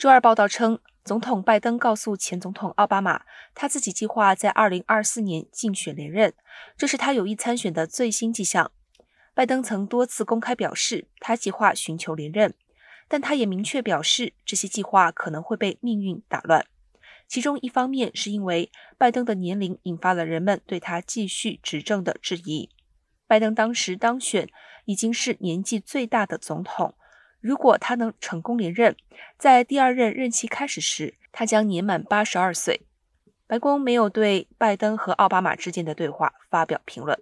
周二报道称，总统拜登告诉前总统奥巴马，他自己计划在2024年竞选连任，这是他有意参选的最新迹象。拜登曾多次公开表示，他计划寻求连任，但他也明确表示，这些计划可能会被命运打乱。其中一方面是因为拜登的年龄引发了人们对他继续执政的质疑。拜登当时当选已经是年纪最大的总统。如果他能成功连任，在第二任任期开始时，他将年满八十二岁。白宫没有对拜登和奥巴马之间的对话发表评论。